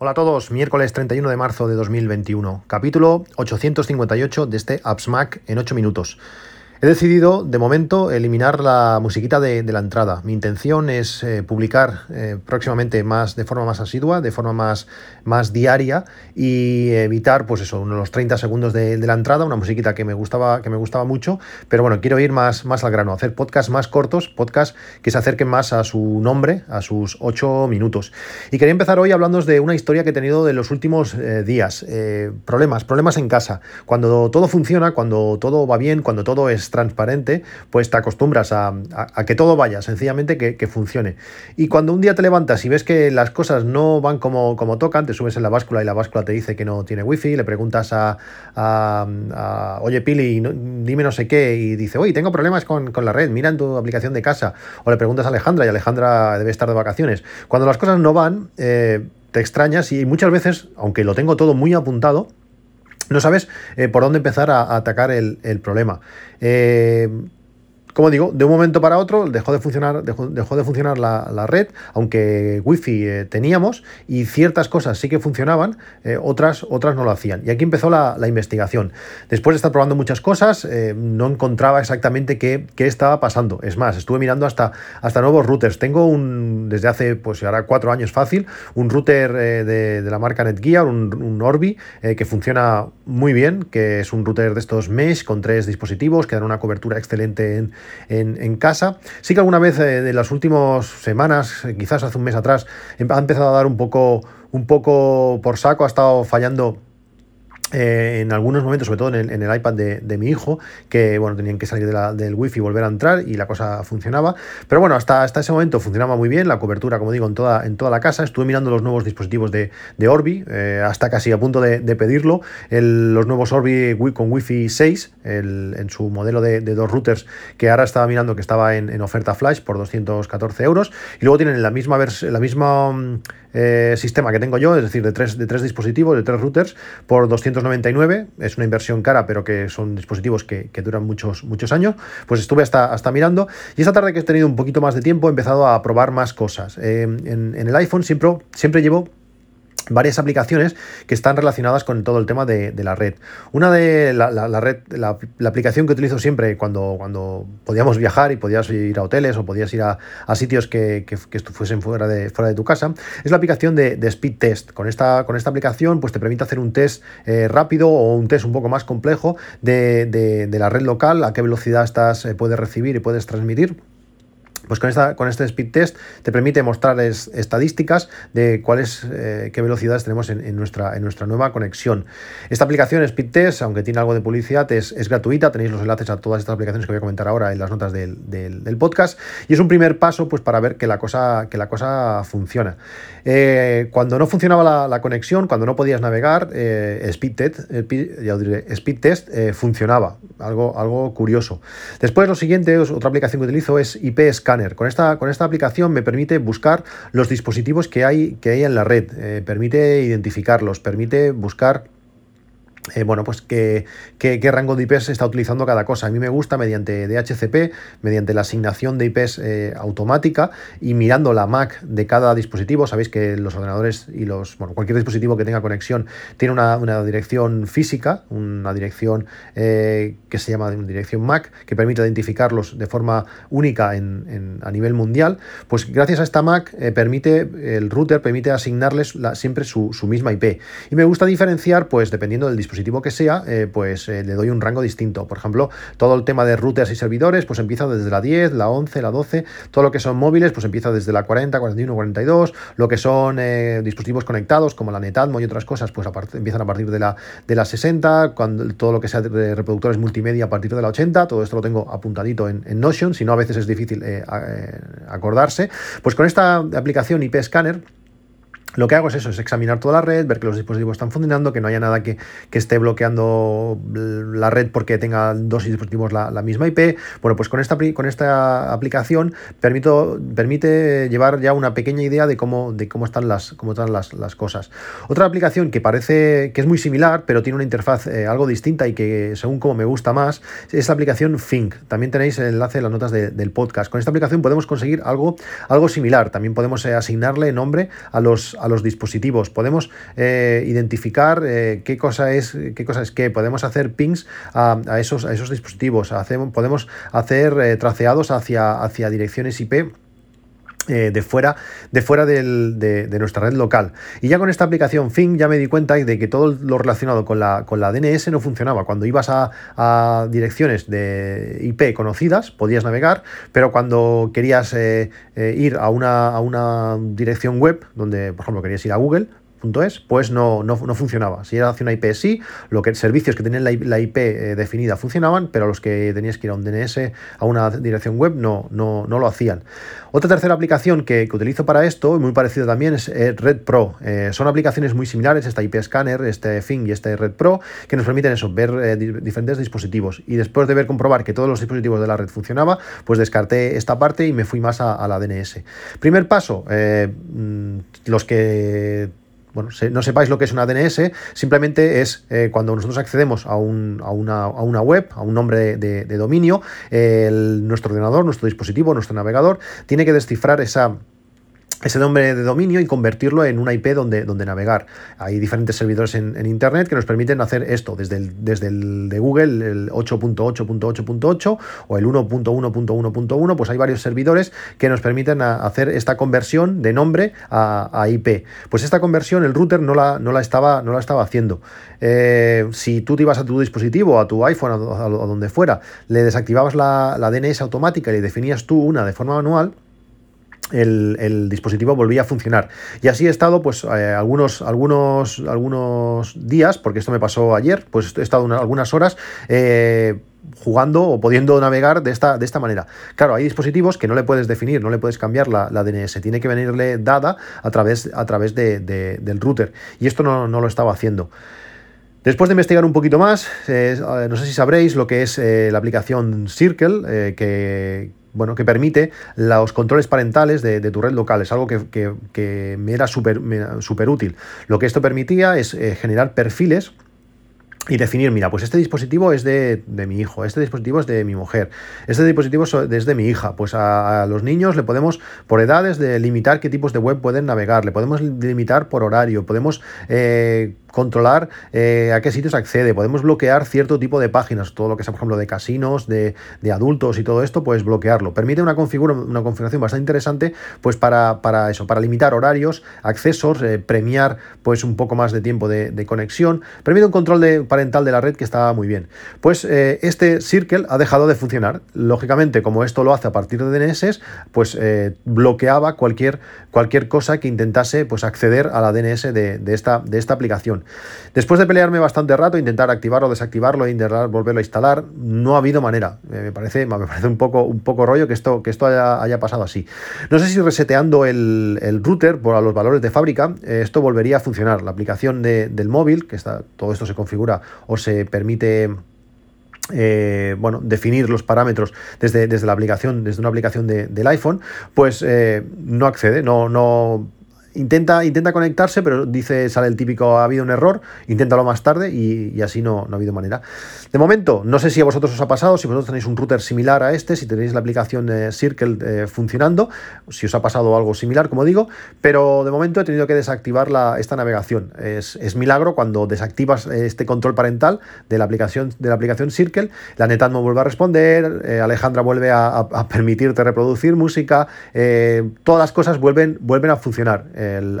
Hola a todos, miércoles 31 de marzo de 2021, capítulo 858 de este AppsMac en 8 minutos. He decidido, de momento, eliminar la musiquita de, la entrada. Mi intención es eh, publicar eh, próximamente más de forma más asidua, de forma más, más diaria y evitar, pues eso, unos 30 segundos de, la entrada, una musiquita que me gustaba, que me gustaba mucho, pero bueno, quiero ir más, más al grano, hacer podcasts más cortos, podcasts que se acerquen más a su nombre, a sus 8 minutos. Y quería empezar hoy hablando de una historia que he tenido de los últimos eh, días. problemas, problemas en casa. Cuando todo funciona, cuando todo va bien, cuando todo es transparente, pues te acostumbras a, que todo vaya, sencillamente que, funcione. Y cuando un día te levantas y ves que las cosas no van como, como tocan, te subes en la báscula y la báscula te dice que no tiene wifi, le preguntas a, oye Pili, dime no sé qué, y dice, oye, tengo problemas con, la red, mira en tu aplicación de casa, o le preguntas a Alejandra y Alejandra debe estar de vacaciones. Cuando las cosas no van, eh, te extrañas y muchas veces, aunque lo tengo todo muy apuntado, no sabes eh, por dónde empezar a, atacar el, problema. Eh, como digo, de un momento para otro dejó de funcionar, dejó, de funcionar la, red, aunque wifi eh, teníamos y ciertas cosas sí que funcionaban, eh, otras, otras no lo hacían. Y aquí empezó la, investigación. Después de estar probando muchas cosas, eh, no encontraba exactamente qué, estaba pasando. Es más, estuve mirando hasta, hasta nuevos routers. Tengo un, desde hace, pues ahora cuatro años fácil, un router de, la marca Netgear, un, un Orbi, que funciona muy bien, que es un router de estos mesh con tres dispositivos que dan una cobertura excelente en en, casa. Sí que alguna vez eh, de las últimas semanas, eh, quizás hace un mes atrás, ha empezado a dar un poco, un poco por saco, ha estado fallando eh, en algunos momentos, sobre todo en el, iPad de, mi hijo, que bueno, tenían que salir del wifi y volver a entrar y la cosa funcionaba. Pero bueno, hasta, hasta ese momento funcionaba muy bien, la cobertura, como digo, en toda, en toda la casa. Estuve mirando los nuevos dispositivos de, Orbi, eh, hasta casi a punto de, pedirlo. los nuevos Orbi con Wi-Fi 6, en su modelo de, dos routers, que ahora estaba mirando que estaba en, oferta flash por 214 euros. Y luego tienen la misma, la misma mm, eh, sistema que tengo yo, es decir, de tres, de tres dispositivos, de tres routers, por 299. Es una inversión cara, pero que son dispositivos que, duran muchos, muchos años. Pues estuve hasta, hasta mirando. Y esta tarde que he tenido un poquito más de tiempo, he empezado a probar más cosas. Eh, en, en, el iPhone siempre, siempre llevo varias aplicaciones que están relacionadas con todo el tema de, la red. Una de la, red, la, aplicación que utilizo siempre cuando, cuando podíamos viajar y podías ir a hoteles o podías ir a, sitios que, que, fuesen fuera de, fuera de tu casa, es la aplicación de, Speed Test. Con esta, con esta aplicación pues te permite hacer un test eh, rápido o un test un poco más complejo de, la red local, a qué velocidad estás, eh, puedes recibir y puedes transmitir pues con, esta, con este speed test te permite mostrarles estadísticas de cuáles, eh, qué velocidades tenemos en, nuestra, en nuestra nueva conexión. Esta aplicación Speed Test, aunque tiene algo de publicidad, es, gratuita. Tenéis los enlaces a todas estas aplicaciones que voy a comentar ahora en las notas del, podcast. Y es un primer paso pues, para ver que la cosa, que la cosa funciona. Eh, cuando no funcionaba la, conexión, cuando no podías navegar, eh, Speed Test, Speed Test funcionaba. Algo, algo curioso. Después, lo siguiente, otra aplicación que utilizo es IP Scan con esta, con esta aplicación me permite buscar los dispositivos que hay, que hay en la red, eh, permite identificarlos, permite buscar eh, bueno, pues qué, rango de IPs se está utilizando cada cosa. A mí me gusta mediante DHCP, mediante la asignación de IPs eh, automática y mirando la MAC de cada dispositivo. Sabéis que los ordenadores y los, bueno, cualquier dispositivo que tenga conexión tiene una, dirección física, una dirección eh, que se llama dirección MAC, que permite identificarlos de forma única en, a nivel mundial. Pues gracias a esta MAC permite, el router permite asignarles siempre su, su misma IP. Y me gusta diferenciar, pues dependiendo del dispositivo que sea, eh, pues eh, le doy un rango distinto. Por ejemplo, todo el tema de routers y servidores, pues empieza desde la 10, la 11, la 12, todo lo que son móviles, pues empieza desde la 40, 41, 42, lo que son eh, dispositivos conectados como la Netatmo y otras cosas, pues empiezan a partir de la, de la 60, cuando, todo lo que sea de reproductores multimedia a partir de la 80, todo esto lo tengo apuntadito en, Notion, si no a veces es difícil acordarse. Pues con esta aplicación IP Scanner, lo que hago es eso, es examinar toda la red, ver que los dispositivos están funcionando, que no haya nada que, esté bloqueando la red porque tenga dos dispositivos la, misma IP. Bueno, pues con esta, con esta aplicación permito, permite llevar ya una pequeña idea de cómo, de cómo están, las, cómo están las, cosas. Otra aplicación que parece que es muy similar, pero tiene una interfaz eh, algo distinta y que según como me gusta más, es la aplicación Think. También tenéis el enlace en las notas del podcast. Con esta aplicación podemos conseguir algo, algo similar. También podemos eh, asignarle nombre a los a los dispositivos, podemos eh, identificar eh, qué cosa es qué cosa es qué, podemos hacer pings a, esos, a esos dispositivos, hacemos, podemos hacer traceados hacia, hacia direcciones IP eh, de fuera, de, fuera de, nuestra red local. Y ya con esta aplicación Fing ya me di cuenta de que todo lo relacionado con la, con la DNS no funcionaba. Cuando ibas a, direcciones de IP conocidas podías navegar, pero cuando querías eh, eh, ir a una, a una dirección web, donde por ejemplo querías ir a Google, .es, pues no, no, funcionaba. Si era hacia una IP sí, lo que, servicios que tenían la, IP eh, definida funcionaban, pero los que tenías que ir a un DNS, a una dirección web, no, no, no lo hacían. Otra tercera aplicación que, utilizo para esto, muy parecido también, es eh, Red Pro. Eh, son aplicaciones muy similares, esta IP Scanner, este Fing y este Red Pro, que nos permiten eso, ver diferentes dispositivos. Y después de ver comprobar que todos los dispositivos de la red funcionaba, pues descarté esta parte y me fui más a, a la DNS. Primer paso, mm, los que bueno, no sepáis lo que es una DNS, simplemente es eh, cuando nosotros accedemos a, una, web, a un nombre de, dominio, nuestro ordenador, nuestro dispositivo, nuestro navegador, tiene que descifrar esa ese nombre de dominio y convertirlo en una IP donde, donde navegar. Hay diferentes servidores en, Internet que nos permiten hacer esto, desde el, desde el de Google, el 8.8.8.8 o el 1.1.1.1, pues hay varios servidores que nos permiten hacer esta conversión de nombre a, IP. Pues esta conversión el router no la, no la, estaba, no la estaba haciendo. Eh, si tú te ibas a tu dispositivo, a tu iPhone, a, donde fuera, le desactivabas la, la DNS automática y le definías tú una de forma manual, el, dispositivo volvía a funcionar. Y así he estado pues eh, algunos, algunos, algunos días, porque esto me pasó ayer, pues he estado algunas horas eh, jugando o pudiendo navegar de esta, de esta manera. Claro, hay dispositivos que no le puedes definir, no le puedes cambiar la, DNS, tiene que venirle dada a través, a través del router. Y esto no, lo estaba haciendo. Después de investigar un poquito más, eh, no sé si sabréis lo que es la aplicación Circle, que, bueno, que permite los controles parentales de, tu red local. Es algo que, me era súper útil. Lo que esto permitía es eh, generar perfiles y definir, mira, pues este dispositivo es de, mi hijo, este dispositivo es de mi mujer, este dispositivo es de mi hija. Pues a, los niños le podemos, por edades, de limitar qué tipos de web pueden navegar, le podemos limitar por horario, podemos eh, controlar eh, a qué sitios accede, podemos bloquear cierto tipo de páginas, todo lo que sea, por ejemplo, de casinos, de, adultos y todo esto, pues bloquearlo. Permite una, una configuración bastante interesante, pues para, para eso, para limitar horarios, accesos, eh, premiar pues un poco más de tiempo de, conexión, permite un control de, parental de la red que está muy bien. Pues eh, este Circle ha dejado de funcionar. Lógicamente, como esto lo hace a partir de DNS, pues bloqueaba cualquier, cualquier cosa que intentase pues acceder a la DNS de, de, esta, de esta aplicación. Después de pelearme bastante rato, intentar activarlo, desactivarlo, intentar volverlo a instalar, no ha habido manera. Eh, me parece, me parece un poco, un poco rollo que esto, que esto haya, pasado así. No sé si reseteando el, router por los valores de fábrica, eh, esto volvería a funcionar. La aplicación del móvil, que está, todo esto se configura o se permite eh, bueno, definir los parámetros desde, desde, la aplicación, desde una aplicación del iPhone, pues no accede, no, no intenta, intenta conectarse, pero dice, sale el típico, ha habido un error, inténtalo más tarde y, así no, no, ha habido manera. De momento, no sé si a vosotros os ha pasado, si vosotros tenéis un router similar a este, si tenéis la aplicación eh, Circle eh, funcionando, si os ha pasado algo similar, como digo, pero de momento he tenido que desactivar la, esta navegación. Es, milagro cuando desactivas este control parental de la aplicación, de la aplicación Circle, la Netatmo vuelve a responder, eh, Alejandra vuelve a, permitirte reproducir música, todas las cosas vuelven, vuelven a funcionar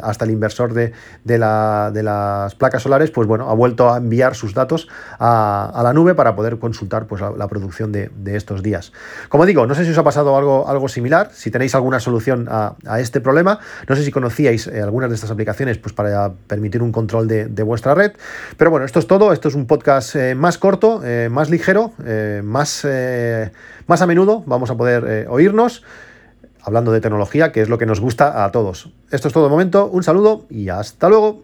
hasta el inversor de, las placas solares, pues bueno, ha vuelto a enviar sus datos a, la nube para poder consultar pues, la, producción de, estos días. Como digo, no sé si os ha pasado algo, algo similar, si tenéis alguna solución a, este problema, no sé si conocíais eh, algunas de estas aplicaciones pues, para permitir un control de, vuestra red, pero bueno, esto es todo, esto es un podcast eh, más corto, eh, más ligero, más, más a menudo, vamos a poder oírnos hablando de tecnología, que es lo que nos gusta a todos. Esto es todo de momento, un saludo y hasta luego.